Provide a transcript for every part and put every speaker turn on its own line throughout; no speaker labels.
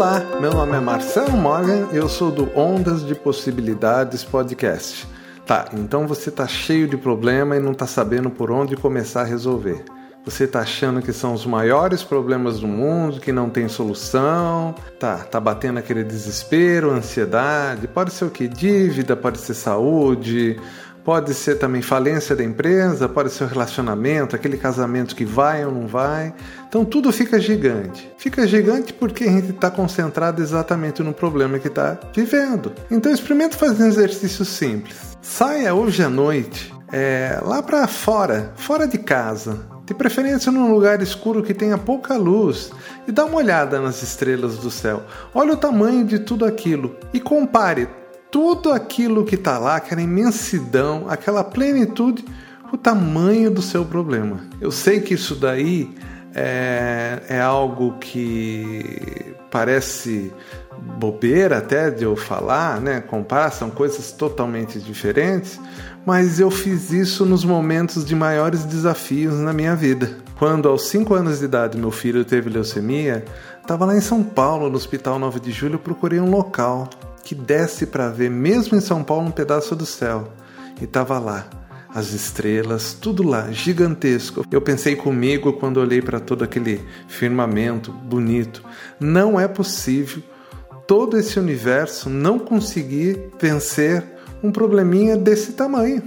Olá, meu nome é Marcelo Morgan e eu sou do Ondas de Possibilidades Podcast. Tá, então você tá cheio de problema e não tá sabendo por onde começar a resolver. Você tá achando que são os maiores problemas do mundo, que não tem solução, tá, tá batendo aquele desespero, ansiedade, pode ser o que? Dívida, pode ser saúde, Pode ser também falência da empresa, pode ser o relacionamento, aquele casamento que vai ou não vai. Então tudo fica gigante. Fica gigante porque a gente está concentrado exatamente no problema que está vivendo. Então experimenta fazer um exercício simples. Saia hoje à noite é, lá para fora, fora de casa, de preferência num lugar escuro que tenha pouca luz, e dá uma olhada nas estrelas do céu. Olha o tamanho de tudo aquilo e compare tudo aquilo que está lá, aquela imensidão, aquela plenitude, o tamanho do seu problema. Eu sei que isso daí é, é algo que parece bobeira até de eu falar, né? Comparar, são coisas totalmente diferentes, mas eu fiz isso nos momentos de maiores desafios na minha vida. Quando, aos 5 anos de idade, meu filho teve leucemia, estava lá em São Paulo, no Hospital 9 de Julho, procurei um local que desce para ver, mesmo em São Paulo, um pedaço do céu. E estava lá, as estrelas, tudo lá, gigantesco. Eu pensei comigo quando olhei para todo aquele firmamento bonito. Não é possível todo esse universo não conseguir vencer um probleminha desse tamanho.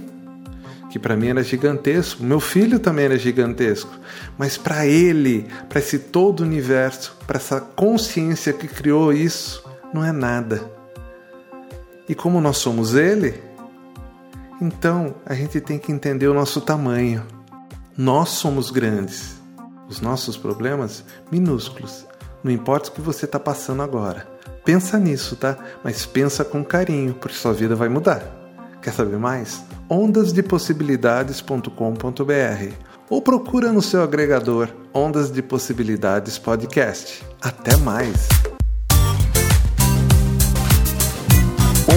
Que para mim era gigantesco, meu filho também era gigantesco, mas para ele, para esse todo universo, para essa consciência que criou isso, não é nada. E como nós somos Ele, então a gente tem que entender o nosso tamanho. Nós somos grandes, os nossos problemas minúsculos. Não importa o que você está passando agora. Pensa nisso, tá? Mas pensa com carinho, porque sua vida vai mudar. Quer saber mais? ondasdepossibilidades.com.br ou procura no seu agregador Ondas de Possibilidades Podcast. Até mais!